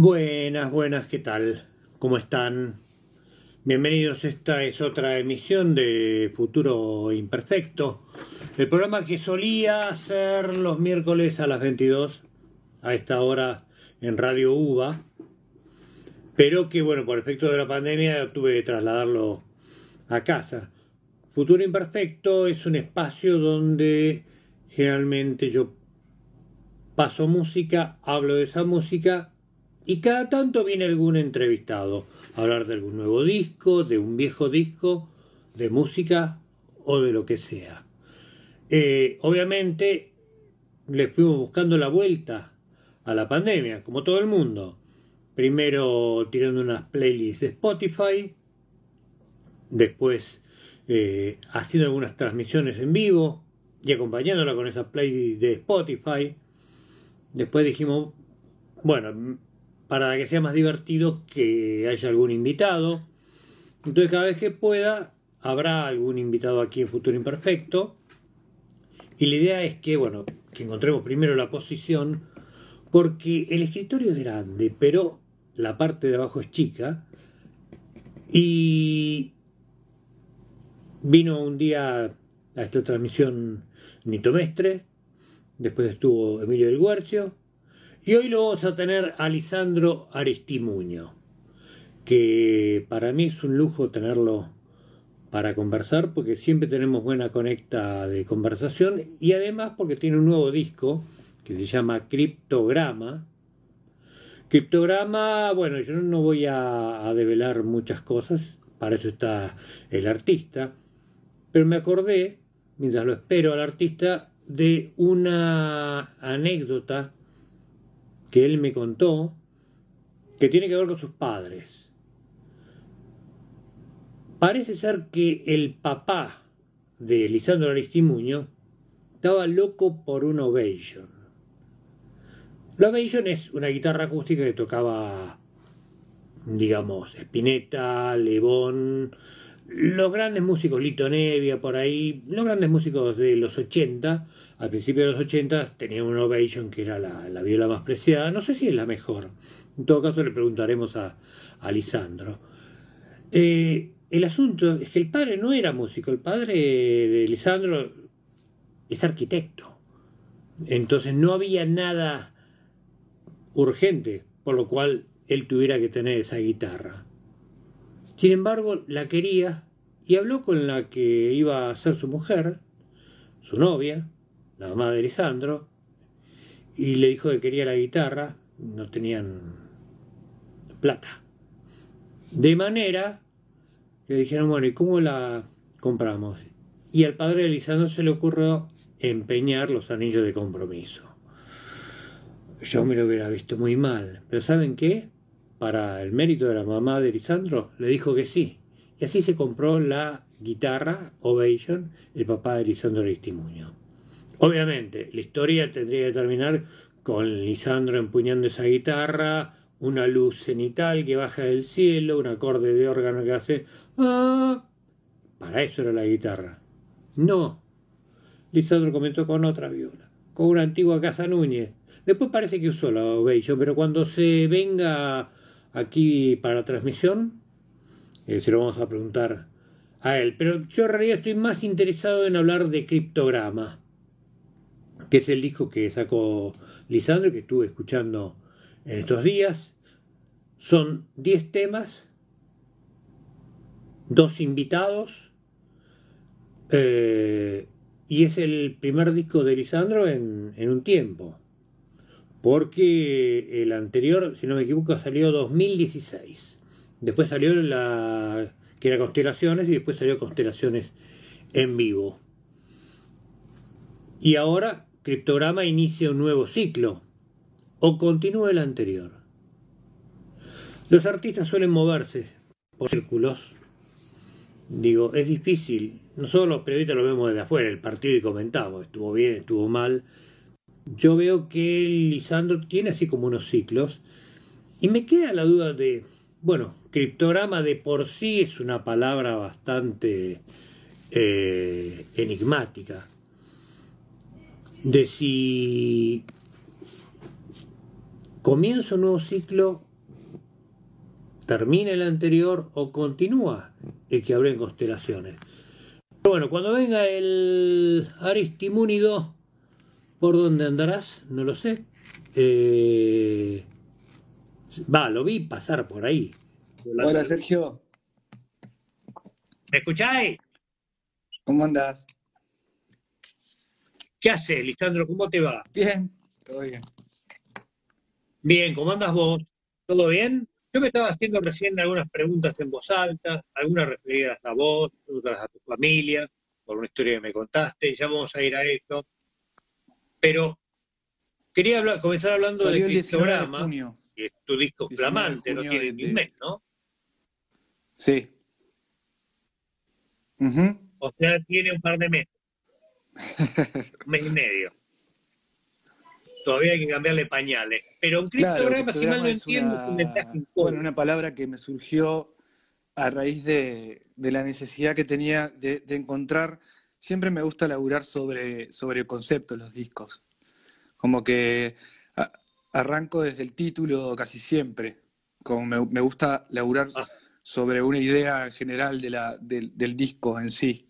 Buenas, buenas, ¿qué tal? ¿Cómo están? Bienvenidos, esta es otra emisión de Futuro Imperfecto, el programa que solía ser los miércoles a las 22, a esta hora en Radio UBA, pero que bueno, por efecto de la pandemia tuve que trasladarlo a casa. Futuro Imperfecto es un espacio donde generalmente yo paso música, hablo de esa música y cada tanto viene algún entrevistado a hablar de algún nuevo disco, de un viejo disco, de música o de lo que sea. Eh, obviamente le fuimos buscando la vuelta a la pandemia, como todo el mundo. Primero tirando unas playlists de Spotify, después eh, haciendo algunas transmisiones en vivo y acompañándola con esas playlists de Spotify. Después dijimos, bueno, para que sea más divertido que haya algún invitado. Entonces cada vez que pueda habrá algún invitado aquí en Futuro Imperfecto. Y la idea es que, bueno, que encontremos primero la posición, porque el escritorio es grande, pero la parte de abajo es chica. Y vino un día a esta transmisión Nito Mestre, después estuvo Emilio del Guercio, y hoy lo vamos a tener a Lisandro Aristimuño, que para mí es un lujo tenerlo para conversar porque siempre tenemos buena conecta de conversación y además porque tiene un nuevo disco que se llama Criptograma. Criptograma, bueno, yo no voy a, a develar muchas cosas, para eso está el artista, pero me acordé, mientras lo espero al artista, de una anécdota que él me contó que tiene que ver con sus padres. Parece ser que el papá de Lisandro Aristimuño estaba loco por un Ovation. La Ovation es una guitarra acústica que tocaba, digamos, Spinetta, Lebón, los grandes músicos, Lito Nevia, por ahí, los grandes músicos de los 80, al principio de los 80 tenían una Ovation que era la, viola más preciada, no sé si es la mejor, en todo caso le preguntaremos a, a Lisandro. Eh, el asunto es que el padre no era músico, el padre de Lisandro es arquitecto, entonces no había nada urgente por lo cual él tuviera que tener esa guitarra. Sin embargo, la quería y habló con la que iba a ser su mujer, su novia, la mamá de Lisandro, y le dijo que quería la guitarra, no tenían plata. De manera que dijeron, bueno, ¿y cómo la compramos? Y al padre de Lisandro se le ocurrió empeñar los anillos de compromiso. Yo me lo hubiera visto muy mal, pero ¿saben qué? Para el mérito de la mamá de Lisandro, le dijo que sí. Y así se compró la guitarra Ovation, el papá de Lisandro Aristimuño. Obviamente, la historia tendría que terminar con Lisandro empuñando esa guitarra, una luz cenital que baja del cielo, un acorde de órgano que hace ¡Ah! Para eso era la guitarra. No. Lisandro comentó con otra viola, con una antigua Casa Núñez. Después parece que usó la Ovation, pero cuando se venga aquí para transmisión, eh, se lo vamos a preguntar a él. Pero yo en realidad estoy más interesado en hablar de Criptograma, que es el disco que sacó Lisandro, que estuve escuchando en estos días. Son 10 temas, dos invitados, eh, y es el primer disco de Lisandro en, en un tiempo porque el anterior, si no me equivoco, salió 2016. Después salió la que era Constelaciones y después salió Constelaciones en vivo. Y ahora Criptograma inicia un nuevo ciclo o continúa el anterior. Los artistas suelen moverse por círculos. Digo, es difícil. Nosotros los periodistas lo vemos desde afuera, el partido y comentamos, estuvo bien, estuvo mal yo veo que Lisandro tiene así como unos ciclos y me queda la duda de, bueno, criptograma de por sí es una palabra bastante eh, enigmática, de si comienza un nuevo ciclo termina el anterior o continúa el que abre en constelaciones. Pero bueno, cuando venga el Aristimúnido, ¿por dónde andarás? No lo sé. Eh, va, lo vi pasar por ahí. Hola Sergio. ¿Me escucháis? ¿Cómo andás? ¿Qué haces, Lisandro? ¿Cómo te va? Bien, todo bien. Bien, ¿cómo andas vos? ¿Todo bien? Yo me estaba haciendo recién algunas preguntas en voz alta, algunas referidas a vos, otras a tu familia, por una historia que me contaste, ya vamos a ir a eso. Pero quería hablar, comenzar hablando Salió de el 19 de Cristograma, que es tu disco 19 de flamante, no tiene ni un mes, ¿no? Sí. O sea, tiene un par de meses. un mes y medio. Todavía hay que cambiarle pañales. Pero un Claro, criptograma, si mal no entiendo, una- es un mensaje en bueno, una palabra que me surgió a raíz de, de la necesidad que tenía de, de encontrar. Siempre me gusta laburar sobre, sobre el concepto de los discos. Como que a- arranco desde el título casi siempre. Como me, me gusta laburar Ah. sobre una idea general de la, del, del disco en sí.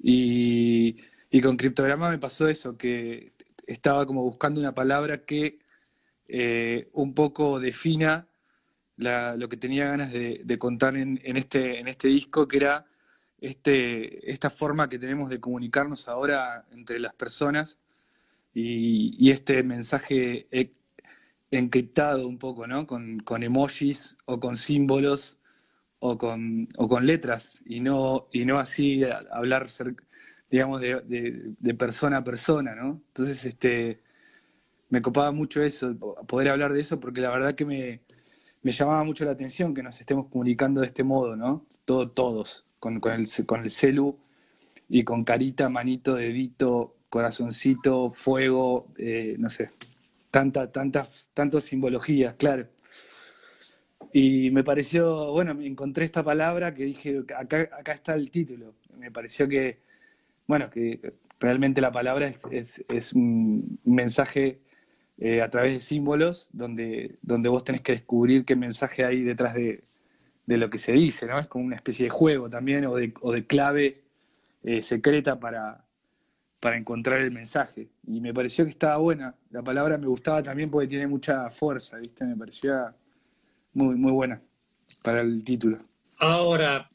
Y, y con criptograma me pasó eso, que estaba como buscando una palabra que eh, un poco defina la- lo que tenía ganas de, de contar en, en este, en este disco, que era este, esta forma que tenemos de comunicarnos ahora entre las personas y, este mensaje e- encriptado un poco, ¿no? Con, emojis o con símbolos o con, o con letras y no, y no así hablar, digamos, de persona a persona, ¿no? Entonces, este, me copaba mucho eso, poder hablar de eso, porque la verdad que me, me llamaba mucho la atención que nos estemos comunicando de este modo, ¿no? Todo, todos, con, con el, con el celu y con carita, manito, dedito, corazoncito, fuego, eh, no sé, tanta, tantas, tantas simbologías, claro. Y me pareció, bueno, me encontré esta palabra que dije, acá, acá está el título. Me pareció que, bueno, que realmente la palabra es, es, es un mensaje eh, a través de símbolos donde, donde vos tenés que descubrir qué mensaje hay detrás de, de lo que se dice, ¿no? Es como una especie de juego también o de, o de clave eh, secreta para, para encontrar el mensaje. Y me pareció que estaba buena. La palabra me gustaba también porque tiene mucha fuerza, ¿viste? Me parecía muy, muy buena para el título. Ahora,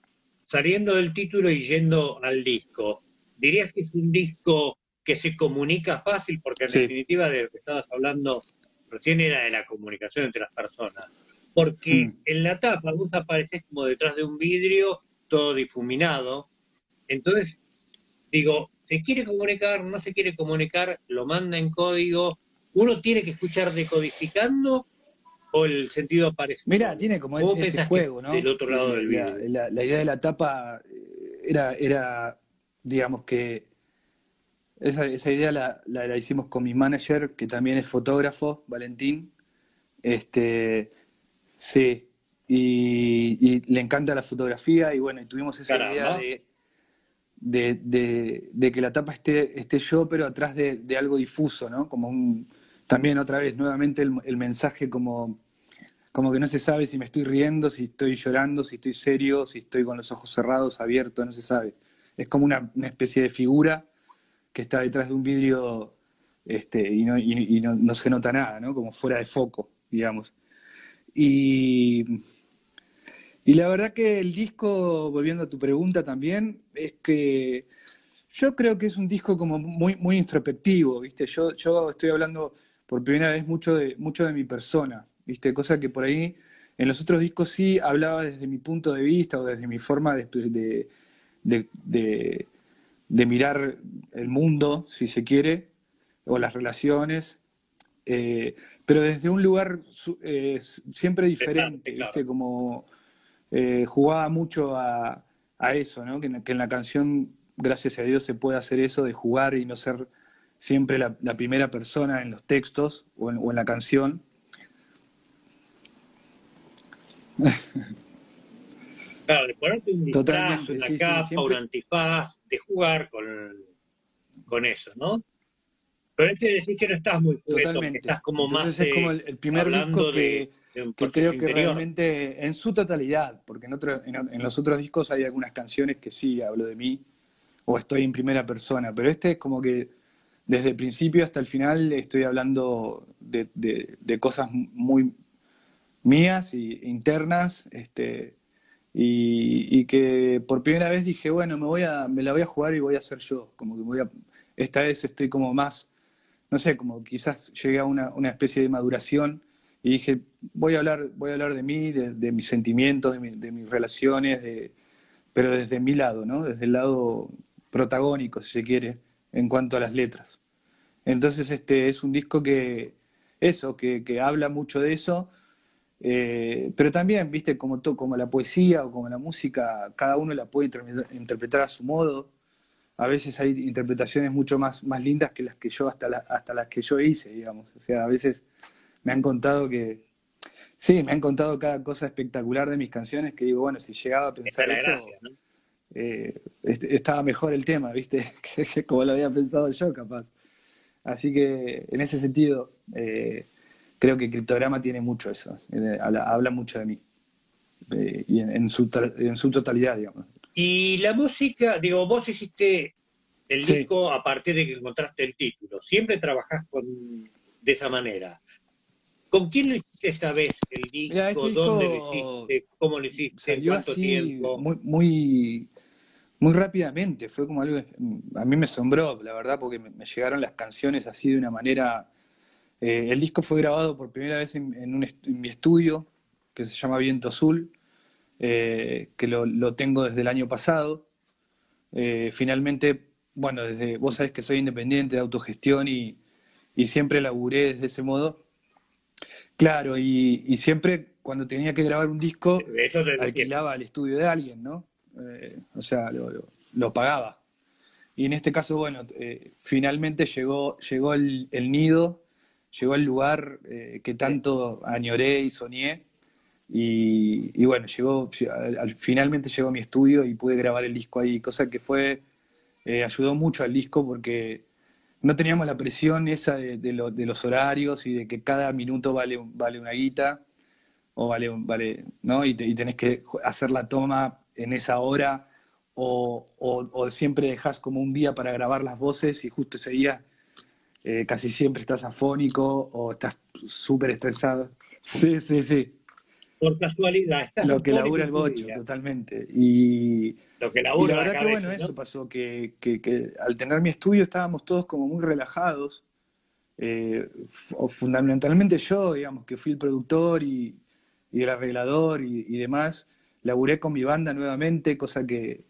saliendo del título y yendo al disco, ¿dirías que es un disco que se comunica fácil? Porque en Sí. definitiva de lo que estabas hablando recién era de la comunicación entre las personas. Porque Mm. en la tapa vos apareces como detrás de un vidrio todo difuminado. Entonces, digo, ¿se quiere comunicar? ¿No se quiere comunicar? ¿Lo manda en código? ¿Uno tiene que escuchar decodificando o el sentido aparece? Mira, tiene como ¿Cómo ese que juego, ¿no? del otro lado del la, vidrio? la- la idea de la tapa eh, era, era digamos que esa, esa idea la, la- la hicimos con mi manager, que también es fotógrafo, Valentín. Este, sí, y, y le encanta la fotografía y bueno, y tuvimos esa Caramba. idea de, de, de- de que la tapa esté, esté yo, pero atrás de, de algo difuso, ¿no? Como un, también otra vez, nuevamente el, el mensaje como, como que no se sabe si me estoy riendo, si estoy llorando, si estoy serio, si estoy con los ojos cerrados, abiertos, no se sabe. Es como una, una especie de figura que está detrás de un vidrio este, y, no, y- y no- no se nota nada, ¿no? Como fuera de foco, digamos. Y, y la verdad que el disco, volviendo a tu pregunta también, es que yo creo que es un disco como muy, muy introspectivo, ¿viste? Yo, yo estoy hablando por primera vez mucho de, mucho de mi persona, ¿viste? Cosa que por ahí en los otros discos sí hablaba desde mi punto de vista o desde mi forma de, de, de- mirar el mundo, si se quiere, o las relaciones, eh, pero desde un lugar eh, siempre diferente, claro. ¿viste? Como eh, jugaba mucho a, a eso, ¿no? Que en, que en la canción, gracias a Dios, se puede hacer eso de jugar y no ser siempre la, la primera persona en los textos o en, o en la canción. Claro, de ponerte un disfraz, Totalmente, una sí, sí, capa, siempre- un antifaz, de jugar con, con eso, ¿no? Pero es que decís que no estás muy Totalmente. estás como Entonces más es como eh, el, el primer hablando disco que, que creo que realmente en su totalidad, porque en, otro, en, los otros discos hay algunas canciones que sí hablo de mí o estoy en primera persona, pero este es como que desde el principio hasta el final estoy hablando de, de, cosas muy mías y internas, este, y, y, que por primera vez dije, bueno, me voy a, me la voy a jugar y voy a hacer yo, como que voy a, esta vez estoy como más, no sé, como quizás llegué a una, una especie de maduración y dije, voy a hablar, voy a hablar de mí, de, mis sentimientos, de, mis relaciones, de, pero desde mi lado, ¿no? Desde el lado protagónico, si se quiere, en cuanto a las letras. Entonces, este es un disco que, eso, que, que habla mucho de eso, eh, pero también, viste, como, como la poesía o como la música, cada uno la puede interpretar a su modo. A veces hay interpretaciones mucho más, más lindas que las que yo, hasta, hasta las que yo hice, digamos. O sea, a veces me han contado que, sí, me han contado cada cosa espectacular de mis canciones que digo, bueno, si llegaba a pensar eso, eh, estaba mejor el tema, ¿viste? Como lo había pensado yo, capaz. Así que en ese sentido, eh, creo que Criptograma tiene mucho eso, eh, habla, mucho de mí, y en, su, en su totalidad, digamos. Y la música, digo, vos hiciste el disco a partir de que encontraste el título, siempre trabajás con, de esa manera. ¿Con quién lo hiciste esta vez el disco? Este ¿Dónde lo hiciste? ¿Cómo lo hiciste? ¿En cuánto tiempo? Muy, muy, muy rápidamente, fue como algo, a mí me asombró, la verdad, porque me, llegaron las canciones así de una manera... Eh, el disco fue grabado por primera vez en, mi estudio, que se llama Viento Azul, eh, que lo, tengo desde el año pasado. Eh, finalmente, bueno, desde, vos sabés que soy independiente de autogestión y, y siempre laburé desde ese modo. Claro, y, siempre cuando tenía que grabar un disco, alquilaba el estudio de alguien, ¿no? Eh, o sea, lo, pagaba. Y en este caso, bueno, eh, finalmente llegó, llegó el, nido, llegó el lugar eh, que tanto añoré y soñé. Y, bueno, llegó, finalmente llegó mi estudio y pude grabar el disco ahí, cosa que fue, ayudó mucho al disco porque no teníamos la presión esa de, los horarios y de que cada minuto vale, vale una guita, o vale, vale ¿no? Y, tenés que hacer la toma en esa hora, o, siempre dejas como un día para grabar las voces y justo ese día eh, casi siempre estás afónico o estás súper estresado. Sí, sí, sí. Por casualidad. Lo que labura el bocho, totalmente. Y que la verdad que bueno, eso pasó, que, al tener mi estudio estábamos todos como muy relajados. Eh, fundamentalmente yo, digamos, que fui el productor y, el arreglador y, demás, laburé con mi banda nuevamente, cosa que,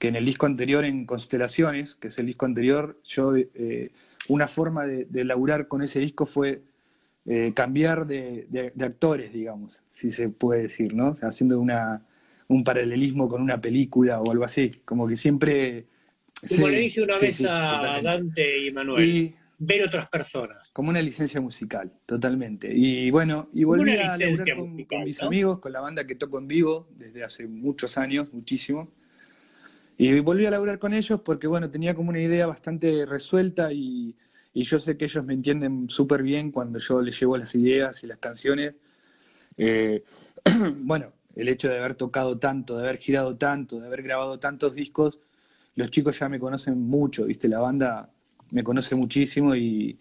en el disco anterior, en Constelaciones, que es el disco anterior, yo, eh, una forma de, de, laburar con ese disco fue eh, cambiar de, actores, digamos, si se puede decir, ¿no? haciendo una, un paralelismo con una película o algo así, como que siempre... Como le dije una vez a Dante y Manuel, ver otras personas. Como una licencia musical, totalmente. Y bueno, y volví a laburar con, mis amigos, con la banda que toco en vivo desde hace muchos años, muchísimo. Y volví a laburar con ellos porque, bueno, tenía como una idea bastante resuelta y, y yo sé que ellos me entienden súper bien cuando yo les llevo las ideas y las canciones. Eh, bueno, el hecho de haber tocado tanto, de haber girado tanto, de haber grabado tantos discos, los chicos ya me conocen mucho, ¿viste? La banda me conoce muchísimo y,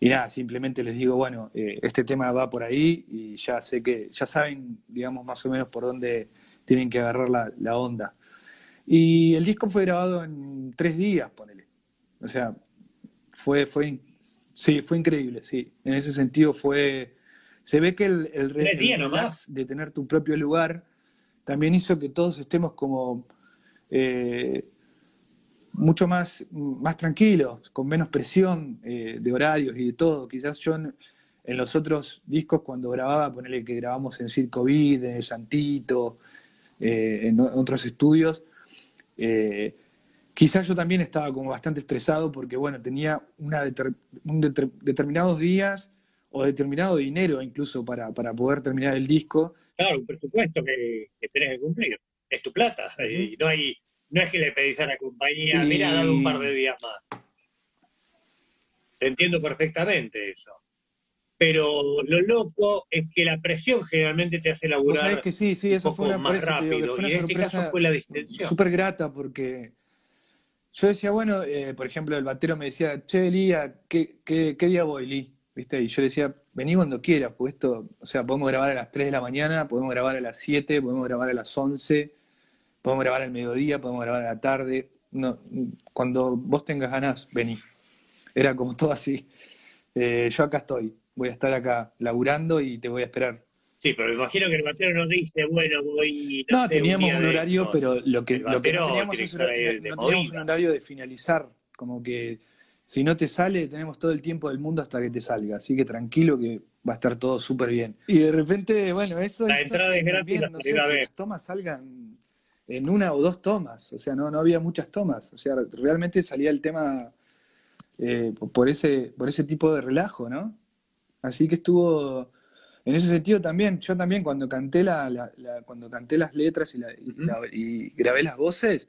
nada, simplemente les digo, bueno, eh, este tema va por ahí y ya sé que, ya saben, digamos, más o menos por dónde tienen que agarrar la, onda. Y el disco fue grabado en tres días, ponele. O sea, fue, fue, sí, fue increíble, sí. En ese sentido fue se ve que el, el, de tener tu propio lugar también hizo que todos estemos como eh, mucho más, más tranquilos, con menos presión eh, de horarios y de todo. Quizás yo en, los otros discos cuando grababa, ponerle que grabamos en Circo Vid, en Santito, eh, en otros estudios, quizás yo también estaba como bastante estresado porque, bueno, tenía una determinados días o determinado dinero incluso para, para poder terminar el disco. Claro, un presupuesto que, que tenés que cumplir. Es tu plata. Y no, hay, no es que le pedís a la compañía, mira, dame un par de días más. Te entiendo perfectamente eso. pero lo loco es que la presión generalmente te hace laburar que sí, sí, eso un fue una, más eso digo rápido, fue una y en este caso fue la distensión. súper grata porque yo decía, bueno, eh, por ejemplo, el batero me decía, che, Lía, ¿qué, qué, qué día voy, Lee? ¿Viste? Y yo decía, vení cuando quieras, pues esto, o sea, podemos grabar a las 3 de la mañana, podemos grabar a las 7, podemos grabar a las 11, podemos grabar al mediodía, podemos grabar a la tarde. No, cuando vos tengas ganas, vení. Era como todo así. Eh, yo acá estoy, voy a estar acá laburando y te voy a esperar. Sí, pero me imagino que el batero nos dice, bueno, voy. No, sé, teníamos un horario, pero lo que, El lo que no teníamos es no teníamos un horario de finalizar. Como que si no te sale, tenemos todo el tiempo del mundo hasta que te salga. Así que tranquilo que va a estar todo súper bien. Y de repente, bueno, eso La entrada es gratis no sé, las tomas salgan en una o dos tomas. O sea, no, no había muchas tomas. O sea, realmente salía el tema eh, por ese, por ese tipo de relajo, ¿no? Así que estuvo, en ese sentido también, yo también cuando canté la, la- la- cuando canté las letras y, la- y la- y grabé las voces,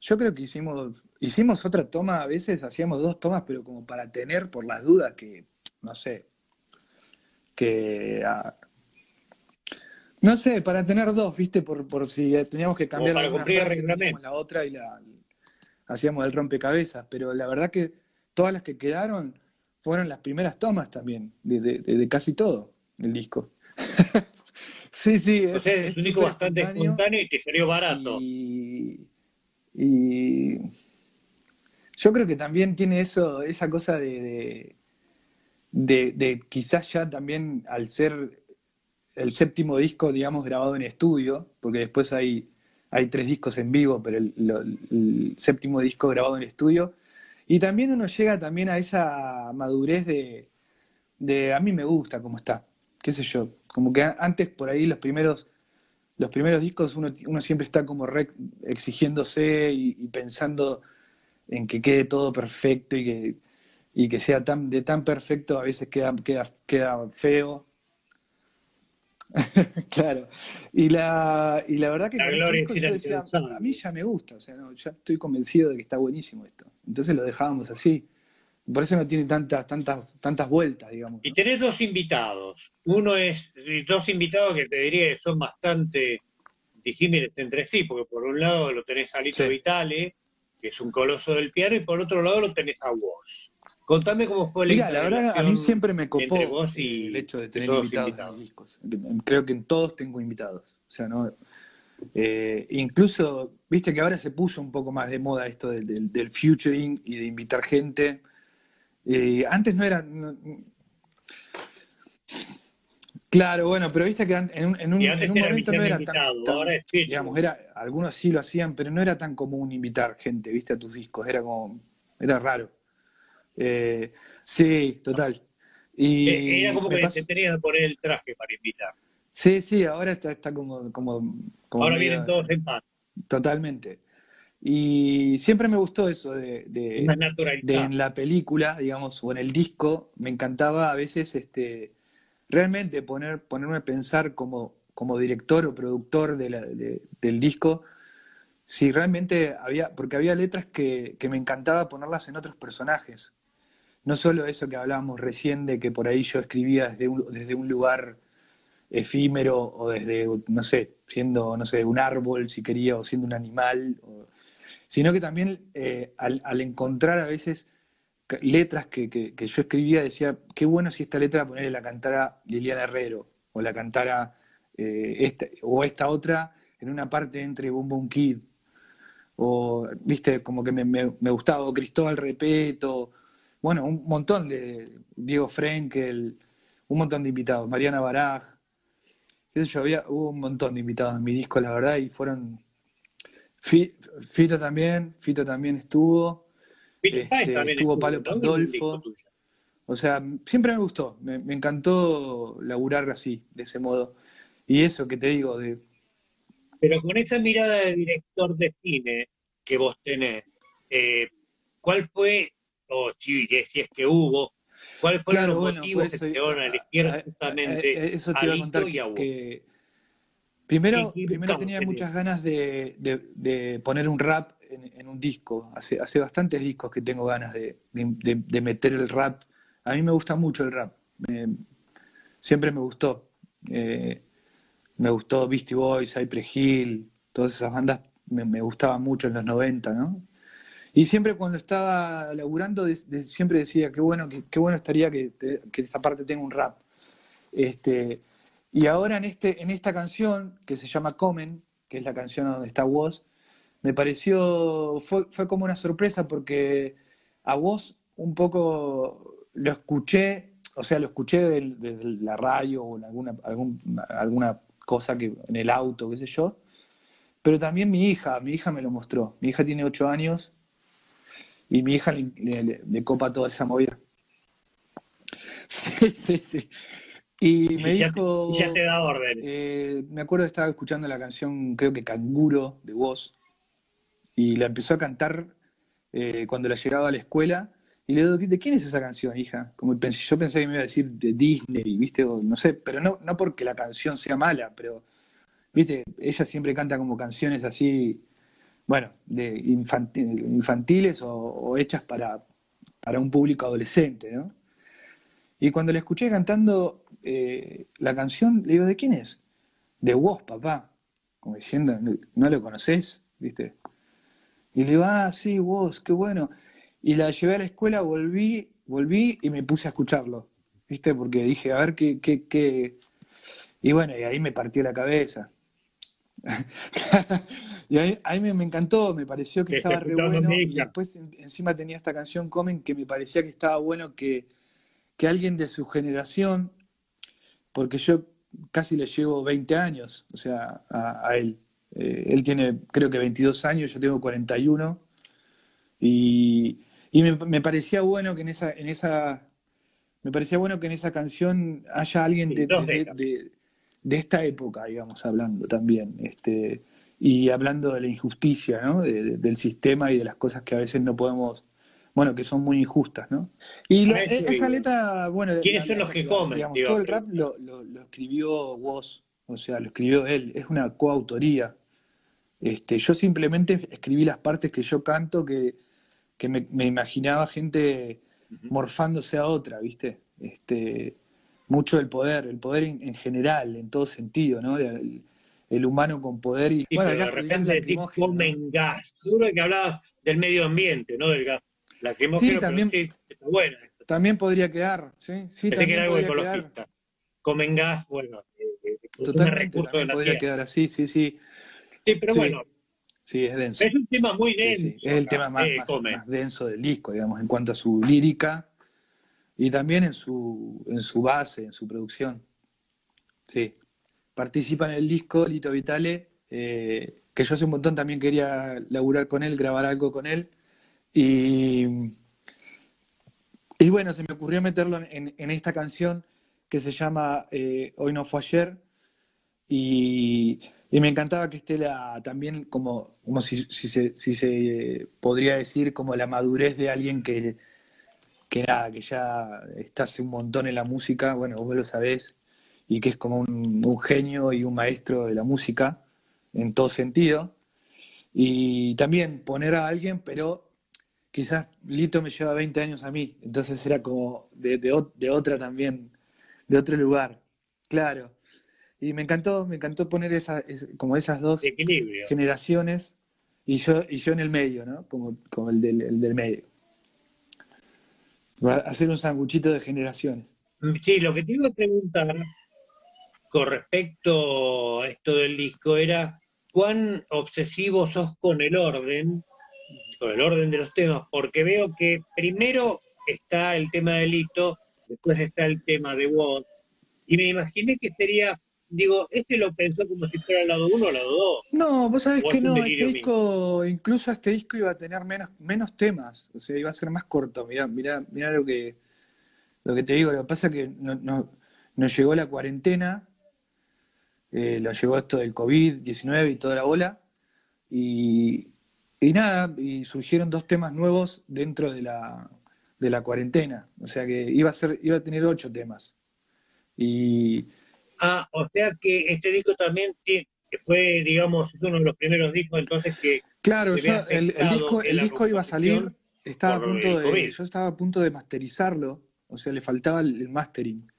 yo creo que hicimos, hicimos otra toma, a veces hacíamos dos tomas, pero como para tener por las dudas que, no sé, que ah, no sé, para tener dos, viste, por, por si teníamos que cambiar para cumplir frase, la otra y la hacíamos el rompecabezas, pero la verdad que todas las que quedaron fueron las primeras tomas también, de, de- de- de casi todo el disco. sí, sí, O sea, es un disco bastante espontáneo y te salió barato. y, y yo creo que también tiene eso, esa cosa de, de, de- de quizás ya también al ser el séptimo disco, digamos, grabado en estudio, porque después hay, hay tres discos en vivo, pero el, lo- el séptimo disco grabado en estudio. Y también uno llega también a esa madurez de, de a mí me gusta cómo está, qué sé yo, como que antes por ahí los primeros los primeros discos uno, uno siempre está como re exigiéndose y, y pensando en que quede todo perfecto y que, y que sea tan, de tan perfecto a veces queda, queda, queda feo. claro. Y la, y la verdad que La gloria disco yo decía, a mí ya me gusta, o sea, no, ya estoy convencido de que está buenísimo esto. Entonces lo dejábamos así. Por eso no tiene tantas, tantas, tantas vueltas, digamos. Y tenés dos invitados. Uno es, dos invitados que te diría que son bastante disímiles entre sí, porque por un lado lo tenés a Lito Sí. Vitale, que es un coloso del piano, y por otro lado lo tenés a vos. Contame cómo fue la Mira, la verdad, a mí siempre me copó vos y eh, el hecho de tener invitados, invitados. en mis discos. Creo que en todos tengo invitados. O sea, no. eh, incluso, viste que ahora se puso un poco más de moda esto del, del, del featuring y de invitar gente. Eh, antes no era. no- claro, bueno, pero viste que en un, en un, en un momento no era invitado, tan, tan- ahora es digamos, era, algunos sí lo hacían, pero no era tan común invitar gente, viste, a tus discos, era como, era raro. Eh, sí, total. Y Eh, Era como que pasó- te tenías que poner el traje para invitar. Sí, sí, ahora está, está como, como, como Ahora vienen todos en paz. totalmente. Y siempre me gustó eso de, de- en la película, digamos, o en el disco, me encantaba a veces este, realmente poner, ponerme a pensar como, como director o productor de la- de- del disco, si realmente había, porque había letras que, que me encantaba ponerlas en otros personajes. No solo eso que hablábamos recién de que por ahí yo escribía desde un, desde un lugar efímero o desde, no sé, siendo, no sé, un árbol si quería o siendo un animal, o- sino que también eh, al, al encontrar a veces letras que, yo escribía decía, qué bueno si esta letra ponerle la cantara Liliana Herrero o la cantara eh, esta, o esta otra en una parte entre Boom Boom Kid o, viste, como que me, me- gustaba, o Cristóbal Repeto, bueno, un montón de Diego Frenkel, un montón de invitados, Mariana Baraj, yo, había, hubo un montón de invitados en mi disco, la verdad, y fueron... Fi- Fito también, Fito también estuvo, Peter este, también estuvo Palo Pandolfo. o sea, siempre me gustó, me, me encantó laburar así, de ese modo. Y eso que te digo, de, Pero con esa mirada de director de cine que vos tenés, eh, ¿cuál fue, o si, si es que hubo, cuáles fueron Claro, bueno, motivos por que te llevaron a elegir a- a- justamente a- eso te iba a contar que primero, ¿Qué- qué primero tenía en muchas ganas de, de- de poner un rap en, en un disco. Hace, hace bastantes discos que tengo ganas de, de- de- de meter el rap. A mí me gusta mucho el rap. siempre me gustó. Eh, me gustó Beastie Boys, Cypress Hill, todas esas bandas me, gustaban mucho en los 90, ¿no? Y siempre cuando estaba laburando, siempre decía, qué bueno, qué, bueno estaría que, que, esa parte tenga un rap. Este, y ahora en, este, en esta canción, que se llama Comen, que es la canción donde está Woz, me pareció, fue, fue como una sorpresa porque a Woz un poco lo escuché, o sea, lo escuché de, la radio o en alguna, alguna cosa que en el auto, qué sé yo, pero también mi hija, mi hija me lo mostró. Mi hija tiene ocho años y mi hija le, copa toda esa movida. Sí, sí, sí. Y me dijo. ya te da orden. Eh, me acuerdo que estaba escuchando la canción, creo que Canguro, de voz, y la empezó a cantar eh, cuando la llegaba a la escuela. Y le digo, ¿de quién es esa canción, hija? Como yo pensé que me iba a decir de Disney, ¿viste? no sé, pero no, no porque la canción sea mala, pero viste, ella siempre canta como canciones así, bueno, de infantiles o, hechas para, para, un público adolescente, ¿no? Y cuando la escuché cantando eh, la canción, le digo, ¿de quién es? De vos, papá. Como diciendo, ¿no lo conoces? ¿Viste? Y le digo, ah, sí, vos, qué bueno. Y la llevé a la escuela, volví, volví y me puse a escucharlo. ¿Viste? Porque dije, a ver qué, qué, qué... Y bueno, y ahí me partió la cabeza. y a mí, me, encantó, me pareció que estaba re bueno. Y después encima tenía esta canción Comen que me parecía que estaba bueno que, alguien de su generación, porque yo casi le llevo 20 años, o sea, a, él. Eh, él tiene creo que 22 años, yo tengo 41. Y, y me, me, parecía bueno que en esa, en esa me parecía bueno que en esa canción haya alguien de, de esta época, digamos, hablando también, este, y hablando de la injusticia, ¿no? del sistema y de las cosas que a veces no podemos, bueno, que son muy injustas, ¿no? Y esa letra, bueno... ¿Quiénes son los que comen? todo el rap lo, escribió Woz, o sea, lo escribió él, es una coautoría. Este, yo simplemente escribí las partes que yo canto que, me, imaginaba gente morfándose a otra, ¿viste? Este, mucho el poder, el poder en, general, en todo sentido, ¿no? El, humano con poder y, bueno, ya de repente comen gas. Seguro que hablabas del medio ambiente, ¿no? Del gas lacrimógeno, sí, también, sí, está bueno. También podría quedar, sí, sí, también que era algo ecologista. Comen gas, bueno, eh, eh Totalmente, también podría quedar así, sí, sí. Sí, pero bueno. Sí, es denso. Es un tema muy denso. es el tema más, más, denso del disco, digamos, en cuanto a su lírica y también en su, en su base, en su producción. Sí. Participa en el disco Lito Vitale, eh, que yo hace un montón también quería laburar con él, grabar algo con él. Y, y bueno, se me ocurrió meterlo en, en esta canción que se llama eh, Hoy no fue ayer. Y, y, me encantaba que esté la, también como, como si, si, se, si se podría decir como la madurez de alguien que, que nada, que ya está hace un montón en la música, bueno, vos lo sabés, y que es como un, genio y un maestro de la música en todo sentido. Y también poner a alguien, pero quizás Lito me lleva 20 años a mí, entonces era como de, de, otra también, de otro lugar, claro. Y me encantó, me encantó poner esa, como esas dos generaciones y yo, y yo en el medio, ¿no? Como, como el, del, el del medio hacer un sanguchito de generaciones. Sí, lo que te iba a preguntar con respecto a esto del disco era cuán obsesivo sos con el orden, con el orden de los temas, porque veo que primero está el tema del hito, después está el tema de Woz, y me imaginé que sería digo, ¿este lo pensó como si fuera el lado 1 o el lado 2? No, vos sabés que no, este disco, incluso este disco iba a tener menos, menos temas, o sea, iba a ser más corto, mirá, mirá, mirá lo que lo que te digo, lo que pasa es que no, nos llegó la cuarentena, eh, lo llegó esto del COVID-19 y toda la bola, y, y nada, y surgieron dos temas nuevos dentro de la, de la cuarentena, o sea que iba a ser, iba a tener ocho temas. Y Ah, o sea que este disco también fue, digamos, uno de los primeros discos entonces que... Claro, yo, el, disco, el disco iba a salir, estaba a punto de, yo estaba a punto de masterizarlo o sea, le faltaba el, mastering.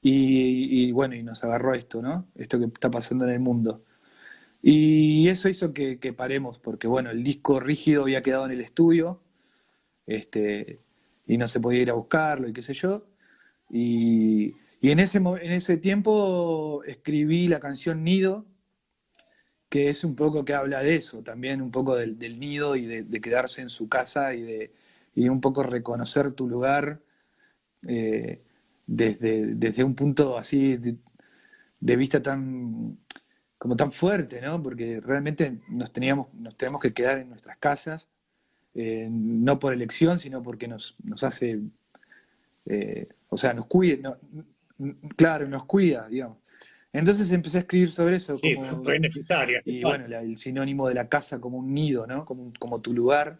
Y, bueno, y nos agarró esto, ¿no? Esto que está pasando en el mundo. Y eso hizo que, paremos, porque bueno, el disco rígido había quedado en el estudio, este, y no se podía ir a buscarlo y qué sé yo. Y, en, ese, en ese tiempo escribí la canción Nido, que es un poco que habla de eso, también un poco del, nido y de, quedarse en su casa y de y un poco reconocer tu lugar eh, desde, desde, un punto así de, vista tan como tan fuerte, ¿no? Porque realmente nos teníamos, nos tenemos que quedar en nuestras casas, eh, no por elección, sino porque nos, nos hace, eh, o sea, nos cuida, claro, nos cuida, digamos. Entonces empecé a escribir sobre eso. Sí, como, fue necesaria. Y bueno, el sinónimo de la casa como un nido, ¿no? Como, como tu lugar.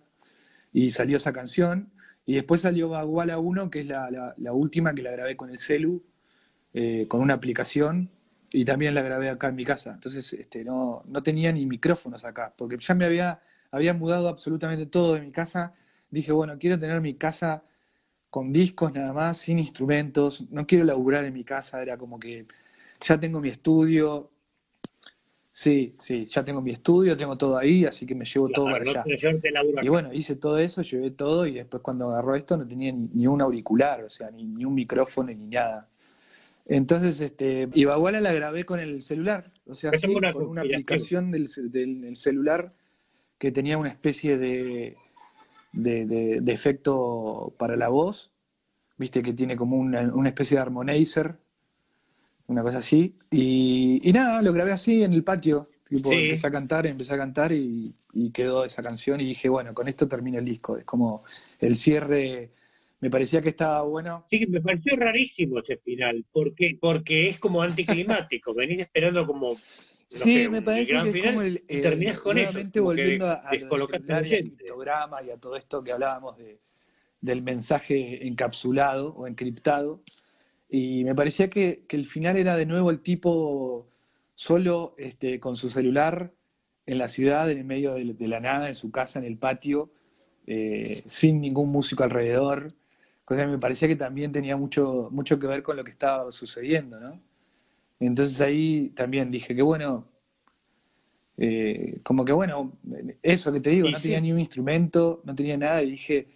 Y salió esa canción. Y después salió Baguala 1, que es la, última que la grabé con el celu, eh, con una aplicación. Y también la grabé acá en mi casa. Entonces este, no, no tenía ni micrófonos acá, porque ya me había, había mudado absolutamente todo de mi casa. Dije, bueno, quiero tener mi casa con discos nada más, sin instrumentos. No quiero laburar en mi casa. Era como que ya tengo mi estudio. Sí, sí, ya tengo mi estudio, tengo todo ahí, así que me llevo todo para allá. Y bueno, hice todo eso, llevé todo y después cuando agarró esto no tenía ni, un auricular, o sea, ni, un micrófono ni nada. Entonces, este, Ibaguala la grabé con el celular, o sea, con una aplicación del, celular que tenía una especie de, de, efecto para la voz, viste que tiene como una, una especie de armonizer una cosa así. Y, nada, lo grabé así en el patio. Tipo, empecé a cantar, empecé a cantar y, quedó esa canción y dije, bueno, con esto termina el disco. Es como el cierre, me parecía que estaba bueno. Sí, me pareció rarísimo ese final, porque, porque es como anticlimático, venís esperando como... sí, me parece que es como el, terminás con eso, volviendo a, a y a todo esto que hablábamos de, del mensaje encapsulado o encriptado y me parecía que, el final era de nuevo el tipo solo este, con su celular en la ciudad, en el medio de, la nada, en su casa, en el patio, eh, sin ningún músico alrededor. Cosa que me parecía que también tenía mucho, mucho que ver con lo que estaba sucediendo, ¿no? Entonces ahí también dije que bueno, eh, como que bueno, eso que te digo, no tenía ni un instrumento, no tenía nada, y dije,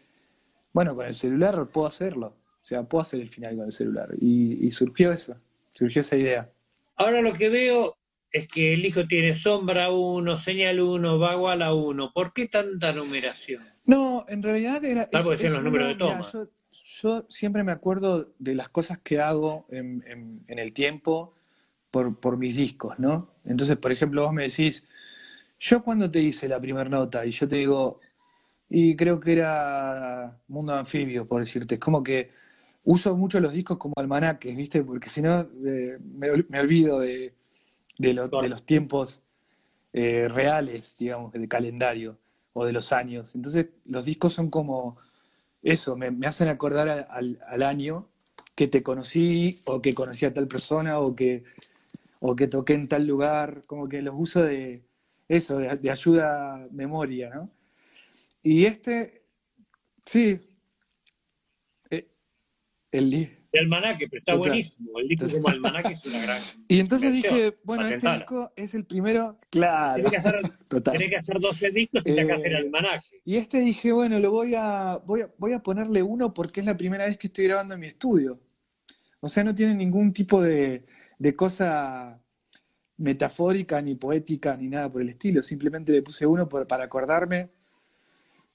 bueno, con el celular puedo hacerlo. O sea, puedo hacer el final con el celular. Y, surgió eso, surgió esa idea. Ahora lo que veo es que el hijo tiene sombra 1, señal 1, vaguala 1. ¿Por qué tanta numeración? No, en realidad era... Algo decían los números de toma. yo, siempre me acuerdo de las cosas que hago en, el tiempo por, por, mis discos, ¿no? Entonces, por ejemplo, vos me decís, yo cuando te hice la primera nota y yo te digo, y creo que era Mundo Anfibio, por decirte, es como que uso mucho los discos como almanaques, ¿viste? Porque si no, eh, me, olvido de, de, los tiempos eh, reales, digamos, del calendario o de los años. Entonces, los discos son como eso, me, hacen acordar al, año que te conocí o que conocí a tal persona o que, o que toqué en tal lugar, como que los uso de eso, de, ayuda memoria, ¿no? Y este, sí, el, almanaque, pero está buenísimo. El disco como almanaque es una gran. Y entonces dije, bueno, este disco es el primero. Claro. Tenés que hacer, que hacer 12 discos y eh, hacer el almanaque. Y este dije, bueno, lo voy a, voy a, voy a ponerle uno porque es la primera vez que estoy grabando en mi estudio. O sea, no tiene ningún tipo de, de cosa metafórica, ni poética, ni nada por el estilo. Simplemente le puse uno para acordarme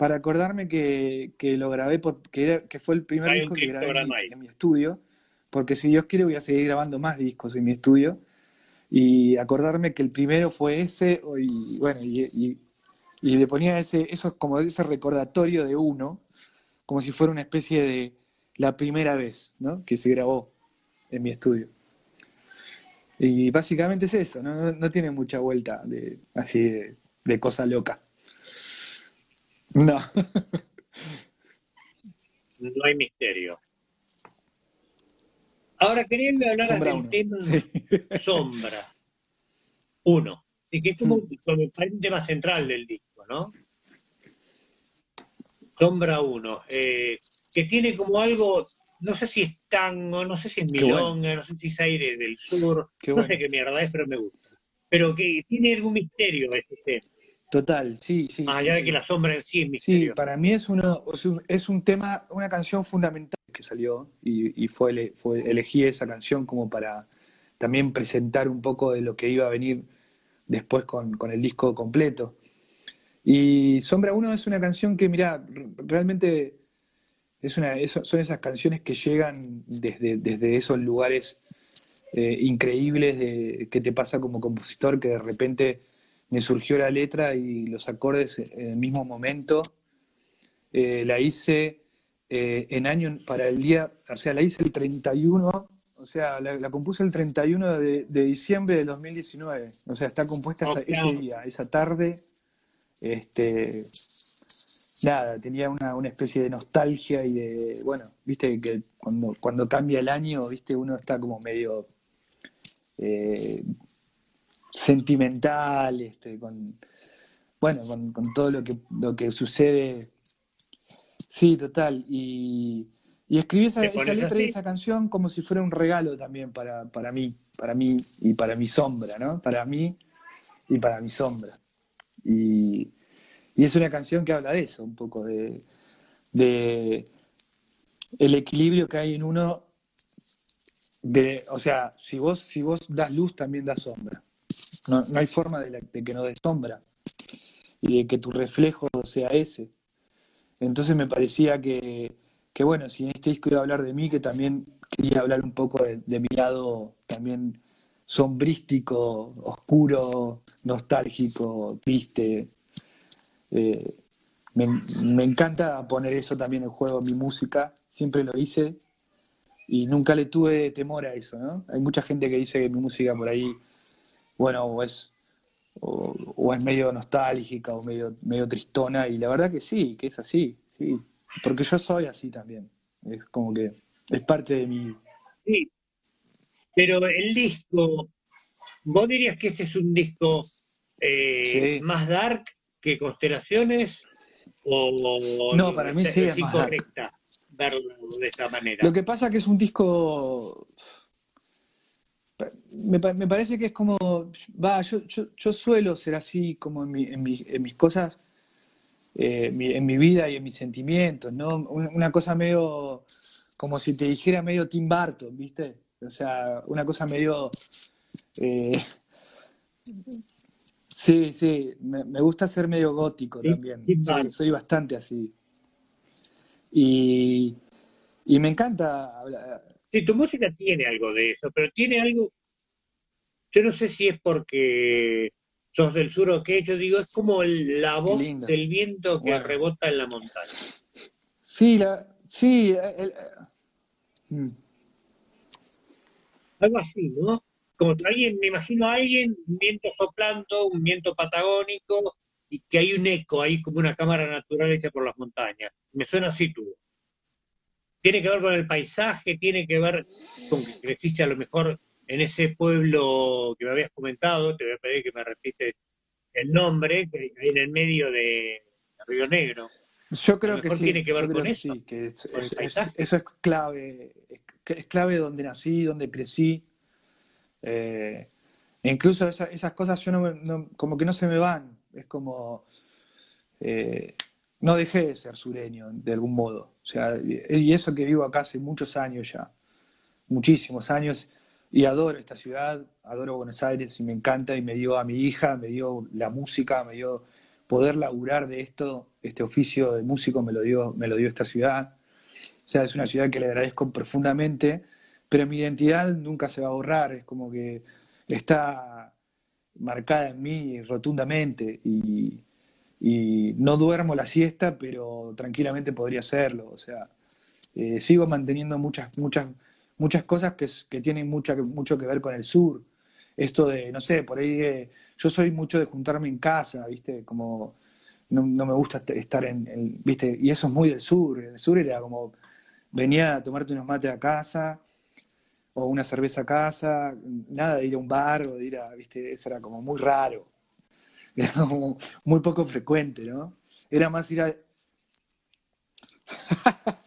para acordarme que, lo grabé, por, que, fue el primer disco que grabé en mi, estudio, porque si Dios quiere voy a seguir grabando más discos en mi estudio, y acordarme que el primero fue ese, y bueno, y, le ponía ese, eso como ese recordatorio de uno, como si fuera una especie de la primera vez ¿no? que se grabó en mi estudio. Y básicamente es eso, no, tiene mucha vuelta de, así de, de cosa loca. No. no hay misterio. Ahora, queriendo hablar del tema Sombra. Uno. Y que es como, el tema central del disco, ¿no? Sombra uno. Eh, que tiene como algo no sé si es tango, no sé si es milonga, no sé si es aire del sur, no sé qué mierda es, pero me gusta. Pero que tiene algún misterio ese tema. Total, sí, sí. Más allá de que la sombra en sí es. Sí, para mí es, uno, es un tema, una canción fundamental que salió y, fue, fue, elegí esa canción como para también presentar un poco de lo que iba a venir después con, el disco completo. Y Sombra 1 es una canción que, mira, realmente es una, son esas canciones que llegan desde, desde esos lugares eh, increíbles de, que te pasa como compositor, que de repente me surgió la letra y los acordes en el mismo momento. Eh, la hice eh, en año para el día, o sea, la hice el 31, o sea, la, compuse el 31 de, diciembre de 2019. O sea, está compuesta ese día, esa tarde. Este, nada, tenía una, especie de nostalgia y de, bueno, viste que cuando, cuando cambia el año, viste, uno está como medio eh, sentimental, este, con, bueno, con, todo lo que, lo que sucede. Sí, total. Y, escribí esa, letra de esa canción como si fuera un regalo también para, para mí, para mí y para mi sombra, ¿no? Para mí y para mi sombra. Y, es una canción que habla de eso, un poco de, de el equilibrio que hay en uno de, o sea, si vos, si vos das luz, también das sombra. No, no hay forma de, que no des sombra y de que tu reflejo sea ese. Entonces me parecía que, que, bueno, si en este disco iba a hablar de mí, que también quería hablar un poco de, mi lado también sombrístico, oscuro, nostálgico, triste. Eh, me, me, encanta poner eso también en juego en mi música, siempre lo hice y nunca le tuve temor a eso, ¿no? Hay mucha gente que dice que mi música por ahí, bueno, o es, o, es medio nostálgica o medio, medio tristona, y la verdad que sí, que es así, sí, porque yo soy así también, es como que es parte de mi... Sí, pero el disco, ¿vos dirías que este es un disco eh, más dark que Constelaciones? O, no, para mí sí es más incorrecta verlo de esta manera. Lo que pasa es que es un disco. Me, parece que es como. Va, yo, yo, suelo ser así como en, mis cosas, eh, en mi vida y en mis sentimientos, ¿no? Una cosa medio. Como si te dijera medio Tim Burton, ¿viste? O sea, una cosa medio. Eh, sí, sí, me, gusta ser medio gótico también. soy bastante así. Y, me encanta hablar. Sí, tu música tiene algo de eso, pero tiene algo, yo no sé si es porque sos del sur o qué, yo digo, es como la voz del viento que rebota en la montaña. Sí, la, sí. Mm. Algo así, ¿no? Como alguien, me imagino a alguien, un viento soplando, un viento patagónico, y que hay un eco ahí como una cámara natural hecha por las montañas. Me suena así tú. Tiene que ver con el paisaje, tiene que ver con que creciste a lo mejor en ese pueblo que me habías comentado, te voy a pedir que me repites el nombre, que hay en el medio de Río Negro. Yo creo que sí. tiene que ver con eso. Sí, que eso es clave, es clave donde nací, donde crecí. Eh, incluso esas cosas yo no, como que no se me van es como, eh, no dejé de ser sureño de algún modo. O sea, y eso que vivo acá hace muchos años ya, muchísimos años, y adoro esta ciudad, adoro Buenos Aires y me encanta y me dio a mi hija, me dio la música, me dio poder laburar de esto, este oficio de músico me lo dio, me lo dio esta ciudad. O sea, es una ciudad que le agradezco profundamente, pero mi identidad nunca se va a borrar, es como que está marcada en mí rotundamente y, no duermo la siesta, pero tranquilamente podría hacerlo. O sea, eh, sigo manteniendo muchas, muchas, muchas cosas que, tienen mucha, mucho que ver con el sur. Esto de, no sé, por ahí yo soy mucho de juntarme en casa, ¿viste? Como no, me gusta estar en, el, ¿viste? Y eso es muy del sur. El sur era como, venía a tomarte unos mates a casa, o una cerveza a casa, nada de ir a un bar o de ir a, viste, eso era como muy raro, era como muy poco frecuente, ¿no? Era más ir a...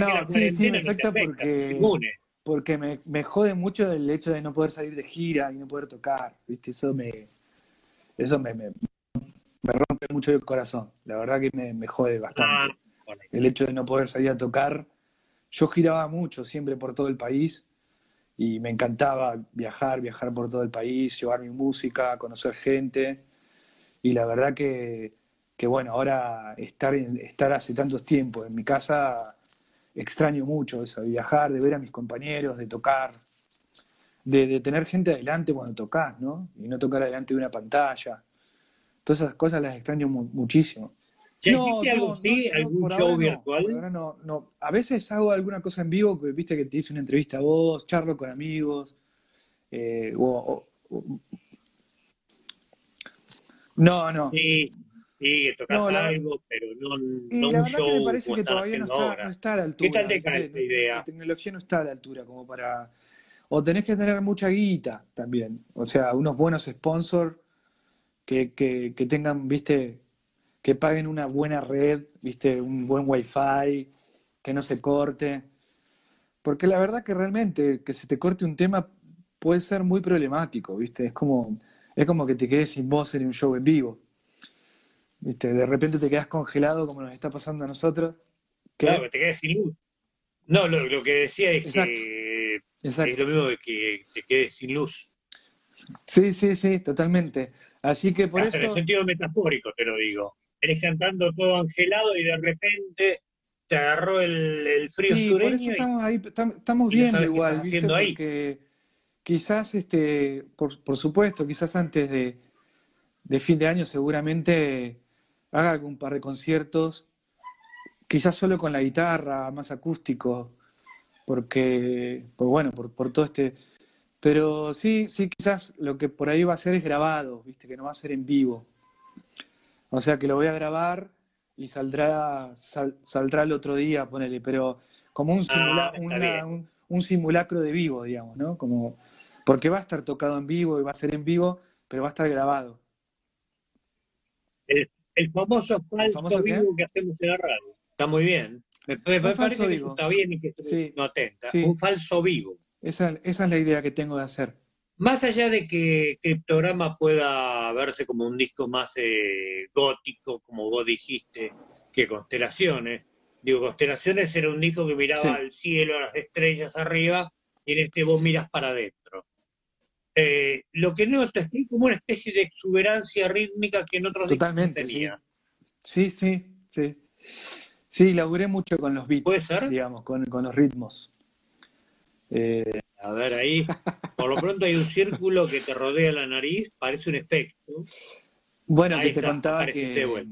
no, sí, sí, me afecta porque, porque me, me, jode mucho el hecho de no poder salir de gira y no poder tocar, ¿viste? Eso me, eso me, me, rompe mucho el corazón. La verdad que me, me jode bastante. Ah, el hecho de no poder salir a tocar. Yo giraba mucho, siempre por todo el país, y me encantaba viajar, viajar por todo el país, llevar mi música, conocer gente. Y la verdad que, que bueno, ahora estar, estar hace tantos tiempos en mi casa, extraño mucho eso, de viajar, de ver a mis compañeros, de tocar, de, de tener gente adelante cuando tocas, ¿no? Y no tocar adelante de una pantalla. Todas esas cosas las extraño muchísimo. No, algo así? ¿Algún show virtual? no, no. A veces hago alguna cosa en vivo, que viste que te hice una entrevista a vos, charlo con amigos. Eh, no, no. Sí, sí, tocas algo, pero no, no la un show. Que me parece que todavía no está, no está, a la altura. ¿Qué tal te cae esta idea? La tecnología no está a la altura como para. O tenés que tener mucha guita también. O sea, unos buenos sponsors que, que, que tengan, viste, que paguen una buena red, viste, un buen wifi, que no se corte. Porque la verdad que realmente que se te corte un tema puede ser muy problemático, viste, es como, es como que te quedes sin voz en un show en vivo. ¿Viste? De repente te quedas congelado como nos está pasando a nosotros. Claro, te quedas sin luz. No, lo, que decía es que es lo mismo que te quedes sin luz. Sí, sí, sí, totalmente. Así que por eso... En el sentido metafórico te lo digo eres cantando todo angelado y de repente te agarró el, frío sí, Por eso estamos ahí, estamos viendo igual, ¿viste? Porque quizás, este, por, por, supuesto, quizás antes de, de fin de año seguramente haga algún par de conciertos, quizás solo con la guitarra, más acústico, porque, pues bueno, por, por todo este... Pero sí, sí, quizás lo que por ahí va a ser es grabado, viste, que no va a ser en vivo. O sea que lo voy a grabar y saldrá, saldrá el otro día, ponele, pero como ah, un, un, simulacro de vivo, digamos, ¿no? Como, porque va a estar tocado en vivo y va a ser en vivo, pero va a estar grabado. El, famoso falso vivo que hacemos en la radio. Está muy bien. Me, parece que está bien y que estoy no atenta. Un falso vivo. Esa, esa es la idea que tengo de hacer. Más allá de que Criptograma pueda verse como un disco más eh, gótico, como vos dijiste, que Constelaciones, digo, Constelaciones era un disco que miraba al cielo, a las estrellas arriba, y en este vos miras para adentro. Eh, lo que noto es como una especie de exuberancia rítmica que en otros discos no tenía. Sí. sí, sí, sí. laburé mucho con los beats, digamos, con, con los ritmos. Eh, a ver, ahí, por lo pronto hay un círculo que te rodea la nariz, parece un efecto. Bueno, que te contaba que,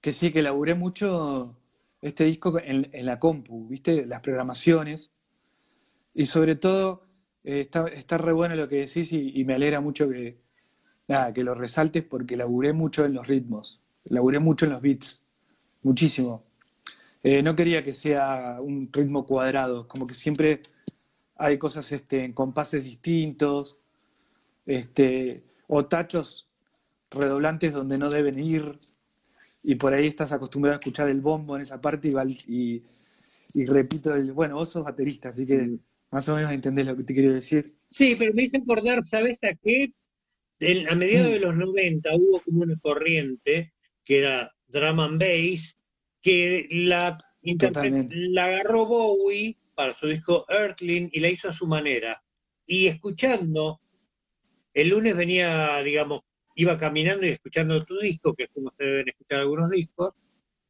que sí, que laburé mucho este disco en, la compu, ¿viste? Las programaciones. Y sobre todo, eh, está, está, re bueno lo que decís y, me alegra mucho que, que lo resaltes porque laburé mucho en los ritmos, laburé mucho en los beats, muchísimo. Eh, no quería que sea un ritmo cuadrado, como que siempre hay cosas este, en compases distintos, este, o tachos redoblantes donde no deben ir, y por ahí estás acostumbrado a escuchar el bombo en esa parte y, y, repito, el, bueno, vos sos baterista, así que mm. Más o menos entendés lo que te quiero decir. Sí, pero me hice acordar, ¿sabes a qué? a mediados de mm. los 90 hubo como una corriente que era drum and bass, que la, la agarró Bowie para su disco Earthling y la hizo a su manera. Y escuchando, el lunes venía, digamos, iba caminando y escuchando tu disco, que es como ustedes deben escuchar algunos discos,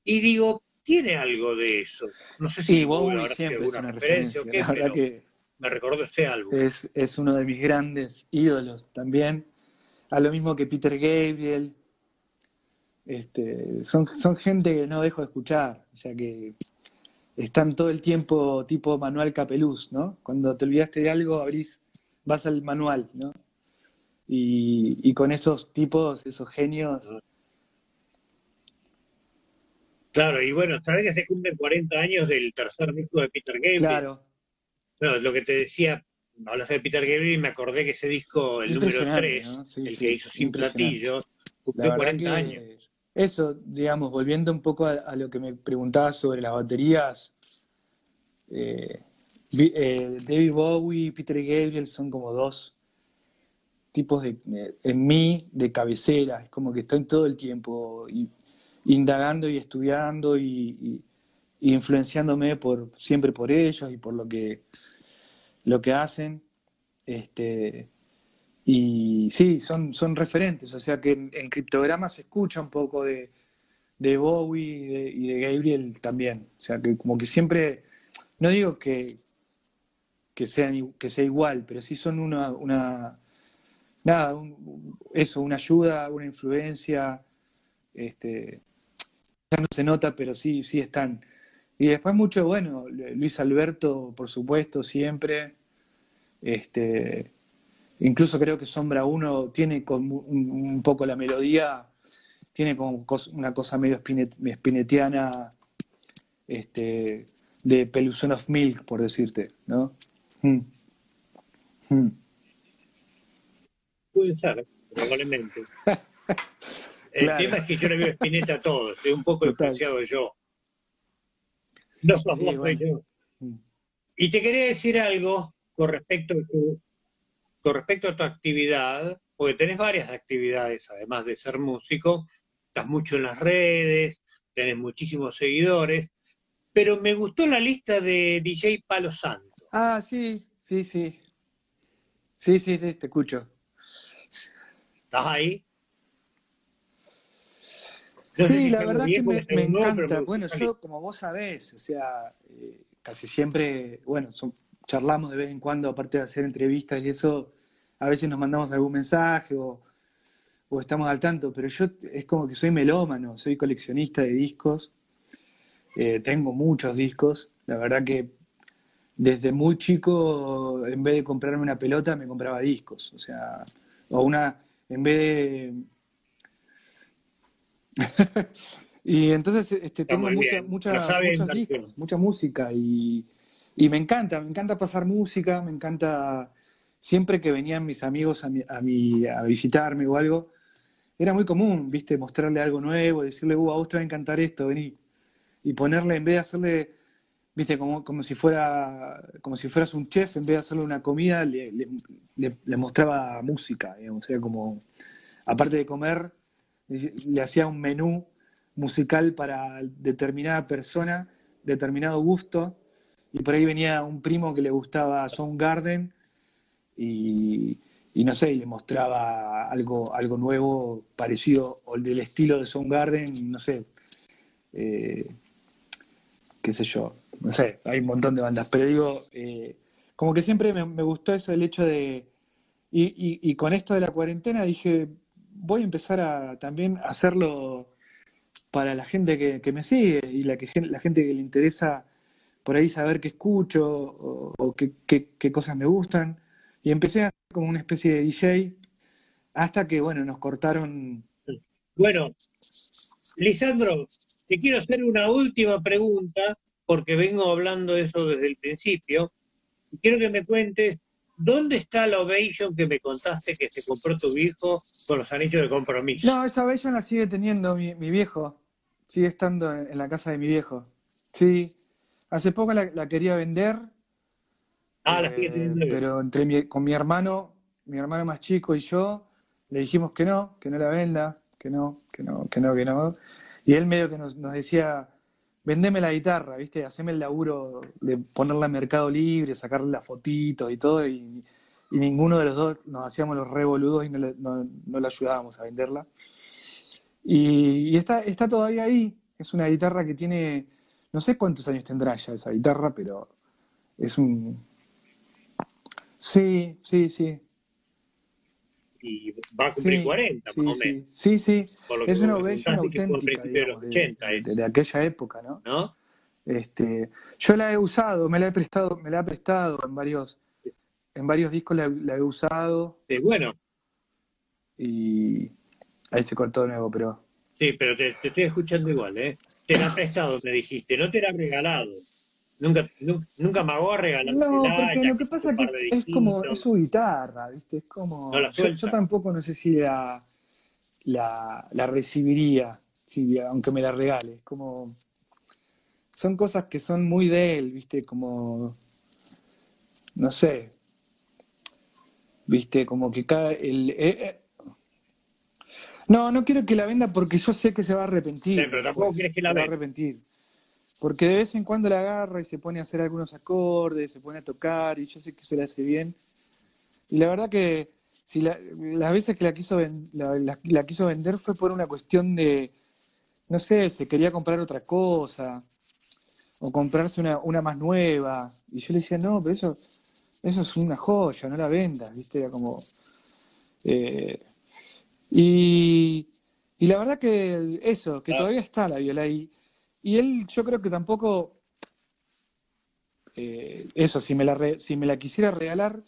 y digo, tiene algo de eso. No sé si sí, siempre es una referencia, o qué, la que me recordó ese álbum. Es, es uno de mis grandes ídolos también. A lo mismo que Peter Gabriel. Este, son, son gente que no dejo de escuchar. O sea que están todo el tiempo tipo manual capeluz, ¿no? Cuando te olvidaste de algo, abrís, vas al manual, ¿no? Y, con esos tipos, esos genios. Claro, y bueno, sabes que se cumplen 40 años del tercer disco de Peter Gabriel. Claro. Bueno, lo que te decía, hablas de Peter Gabriel y me acordé que ese disco, el número 3, el que hizo Sin Platillo, cumplió 40 años. Eso, digamos, volviendo un poco a, lo que me preguntabas sobre las baterías, eh, eh, David Bowie y Peter Gabriel son como dos tipos de, en mí de cabecera, es como que estoy todo el tiempo indagando y estudiando y, influenciándome por, siempre por ellos y por lo que, lo que hacen. Este, y sí, son, son referentes, o sea que en, en criptograma se escucha un poco de, de Bowie y de, Gabriel también. O sea que como que siempre, no digo que, que, sean, que sea igual, pero sí son una, una nada, eso, una ayuda, una influencia, este, ya no se nota, pero sí, sí están. Y después mucho, bueno, Luis Alberto, por supuesto, siempre. Este, incluso creo que Sombra 1 tiene con un, poco la melodía, tiene como una cosa medio espinetiana, este, de Peluson of Milk, por decirte, ¿no? Mm. Mm. Puede ser, probablemente. El tema es que yo le veo espineta a todo, estoy un poco influenciado yo. No sos vos, yo. Mm. Y te quería decir algo con respecto, a tu, con respecto a tu actividad, porque tenés varias actividades, además de ser músico, estás mucho en las redes, tenés muchísimos seguidores, pero me gustó la lista de DJ Palo Santo. Ah, sí, sí, sí. Sí, sí, te escucho. ¿Estás ahí? Sí, la verdad que me, encanta. bueno, yo, como vos sabés, o sea, eh, casi siempre, bueno, charlamos de vez en cuando, aparte de hacer entrevistas y eso, a veces nos mandamos algún mensaje o, o estamos al tanto, pero yo es como que soy melómano, soy coleccionista de discos, eh, tengo muchos discos, la verdad que desde muy chico, en vez de comprarme una pelota, me compraba discos, o sea, o una, en vez de... y entonces este, tengo mucha, mucha, muchos discos, mucha música y, y, me encanta, me encanta pasar música, me encanta, siempre que venían mis amigos a, mi, a, a visitarme o algo, era muy común, viste, mostrarle algo nuevo, decirle, uh, a vos te va a encantar esto, vení. Y ponerle, en vez de hacerle viste, como, como si fuera, como si fueras un chef, en vez de hacerle una comida, le, le, mostraba música, digamos, o como, aparte de comer, le, hacía un menú musical para determinada persona, determinado gusto, y por ahí venía un primo que le gustaba Soundgarden, y, y no sé, y le mostraba algo, algo nuevo, parecido, o del estilo de Soundgarden, no sé, eh, qué sé yo, no sé, hay un montón de bandas, pero digo, eh, como que siempre me, gustó eso, el hecho de, y, con esto de la cuarentena dije, voy a empezar a también hacerlo para la gente que, me sigue y la, que, la gente que le interesa por ahí saber qué escucho o, qué, cosas me gustan. Y empecé a hacer como una especie de DJ hasta que, bueno, nos cortaron. Bueno, Lisandro, te quiero hacer una última pregunta porque vengo hablando de eso desde el principio. Y quiero que me cuentes dónde está la Ovation que me contaste que se compró tu viejo con los anillos de compromiso. No, esa Ovation la sigue teniendo mi, viejo. Sigue estando en, la casa de mi viejo. Sí, hace poco la, quería vender. Ah, la sigue teniendo. Eh, pero entre con mi hermano, mi hermano más chico y yo, le dijimos que no, que no la venda, que no, que no, que no, que no. Y él medio que nos, nos decía, vendeme la guitarra, ¿viste? Haceme el laburo de ponerla en Mercado Libre, sacarle las fotitos y todo, y, ninguno de los dos nos hacíamos los revoludos y no le, no, ayudábamos a venderla. Y, está, está todavía ahí, es una guitarra que tiene, no sé cuántos años tendrá ya esa guitarra, pero es un... Sí, sí, sí, y va a cumplir 40 más o menos. Sí, sí, es una Ovation auténtica, de, los 80, de, aquella época, ¿no? ¿no? Este, yo la he usado, me la he prestado, me la he prestado en varios, en varios discos la, he usado. Sí, bueno. Y ahí se cortó de nuevo, pero. Sí, pero te, te estoy escuchando igual, ¿eh? Te la he prestado, me dijiste, no te la he regalado. Nunca, nunca, me hago regalar. No, porque lo que pasa es que es como, es su guitarra, ¿viste? Es como. yo, tampoco no sé si la, la, recibiría, si, aunque me la regale. Es como. son cosas que son muy de él, ¿viste? Como, no sé, ¿viste? Como que cada... El, eh, eh. No, no quiero que la venda porque yo sé que se va a arrepentir. pero tampoco quieres que la se va a venda. arrepentir. Porque de vez en cuando la agarra y se pone a hacer algunos acordes, se pone a tocar y yo sé que se le hace bien. Y la verdad que si la- las veces que la quiso, ven- la, la- la quiso vender fue por una cuestión de, no sé, se quería comprar otra cosa o comprarse una, una más nueva. Y yo le decía, no, pero eso, eso es una joya, no la vendas, ¿viste? Era como... eh, y, y la verdad que eso, que todavía está la viola ahí. Y él, yo creo que tampoco, eh, eso, si me la, si me la quisiera regalar,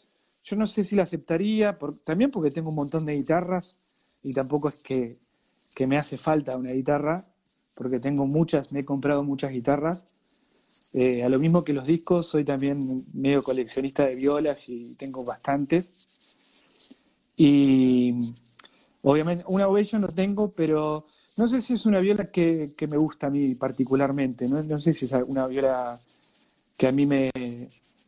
yo no sé si la aceptaría, también porque tengo un montón de guitarras y tampoco es que, que me hace falta una guitarra, porque tengo muchas, me he comprado muchas guitarras. Eh, a lo mismo que los discos, soy también medio coleccionista de violas y tengo bastantes. Y obviamente una Ovation no tengo, pero no sé si es una viola que, que me gusta a mí particularmente. No, no sé si es una viola que a mí me,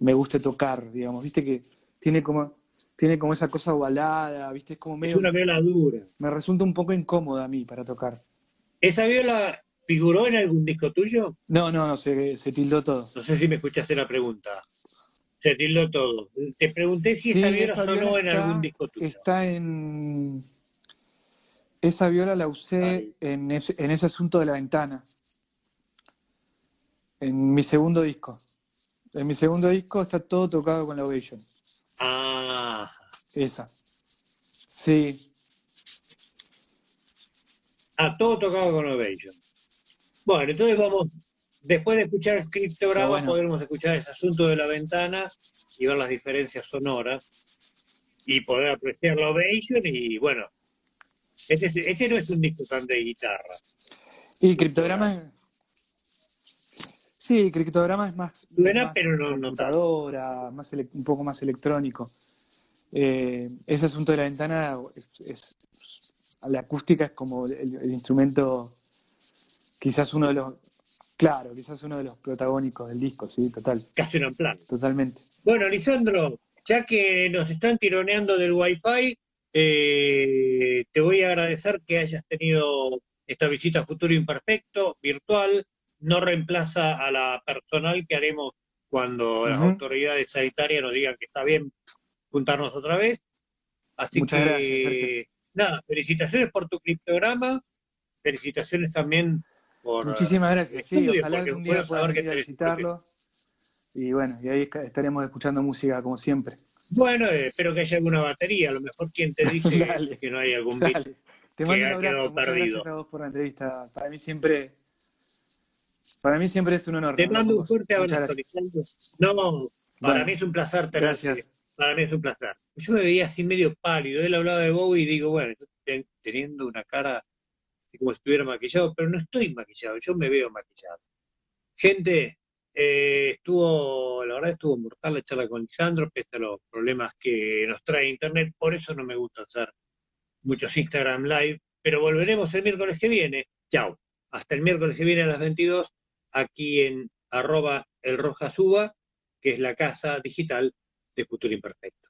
me guste tocar, digamos. Viste que tiene como, tiene como esa cosa ovalada, viste, es como Es medio... una viola dura. Me resulta un poco incómoda a mí para tocar. ¿Esa viola figuró en algún disco tuyo? No, no, no, se, se tildó todo. No sé si me escuchaste la pregunta. Se tildó todo. Te pregunté si Sí, esa viola sonó en algún disco tuyo. Está en... Esa viola la usé en ese, en ese asunto de la ventana. En mi segundo disco. En mi segundo disco está todo tocado con la Ovation. Ah, Esa. Sí. ah, todo tocado con Ovation. Bueno, entonces vamos, después de escuchar el criptograma, bueno. podremos escuchar ese asunto de la ventana y ver las diferencias sonoras y poder apreciar la Ovation y bueno, este, este no es un disco tan de guitarra. Y criptograma. Sí, criptograma es más. Suena, más pero no- computadora, más ele- un poco más electrónico. Eh, ese asunto de la ventana es, es- la acústica es como el, el instrumento, quizás uno de los, claro, quizás uno de los protagónicos del disco, sí, total, Casi un plan. totalmente. Bueno, Lisandro, ya que nos están tironeando del Wi-Fi, eh, te voy a agradecer que hayas tenido esta visita a Futuro Imperfecto, virtual. No reemplaza a la personal que haremos cuando las autoridades sanitarias nos digan que está bien juntarnos otra vez. Así Muchas que, gracias, nada, felicitaciones por tu criptograma, felicitaciones también por... Muchísimas gracias, sí, ojalá algún día puedo saber puedan que ir a visitarlo. Y bueno, y ahí estaremos escuchando música como siempre. Bueno, eh, espero que haya alguna batería. A lo mejor quien te dice Dale. que no hay algún. Dale. Te que mando un ha abrazo. perdido. gracias a vos por la entrevista. Para mí siempre, para mí siempre es un honor. Te mando un fuerte abrazo. No, para mí es un placer tenerte. Gracias. Para mí es un placer. Yo me veía así medio pálido. Él hablaba de Bowie y digo, bueno, yo ten- teniendo una cara como si estuviera maquillado, pero no estoy maquillado, yo me veo maquillado. Gente, eh, estuvo, la verdad estuvo mortal la charla con Lisandro, pese a los problemas que nos trae Internet, por eso no me gusta hacer muchos Instagram Live, pero volveremos el miércoles que viene. Chao. Hasta el miércoles que viene a las 22, aquí en arroba el Roja Suba, que es la casa digital de Futuro Imperfecto.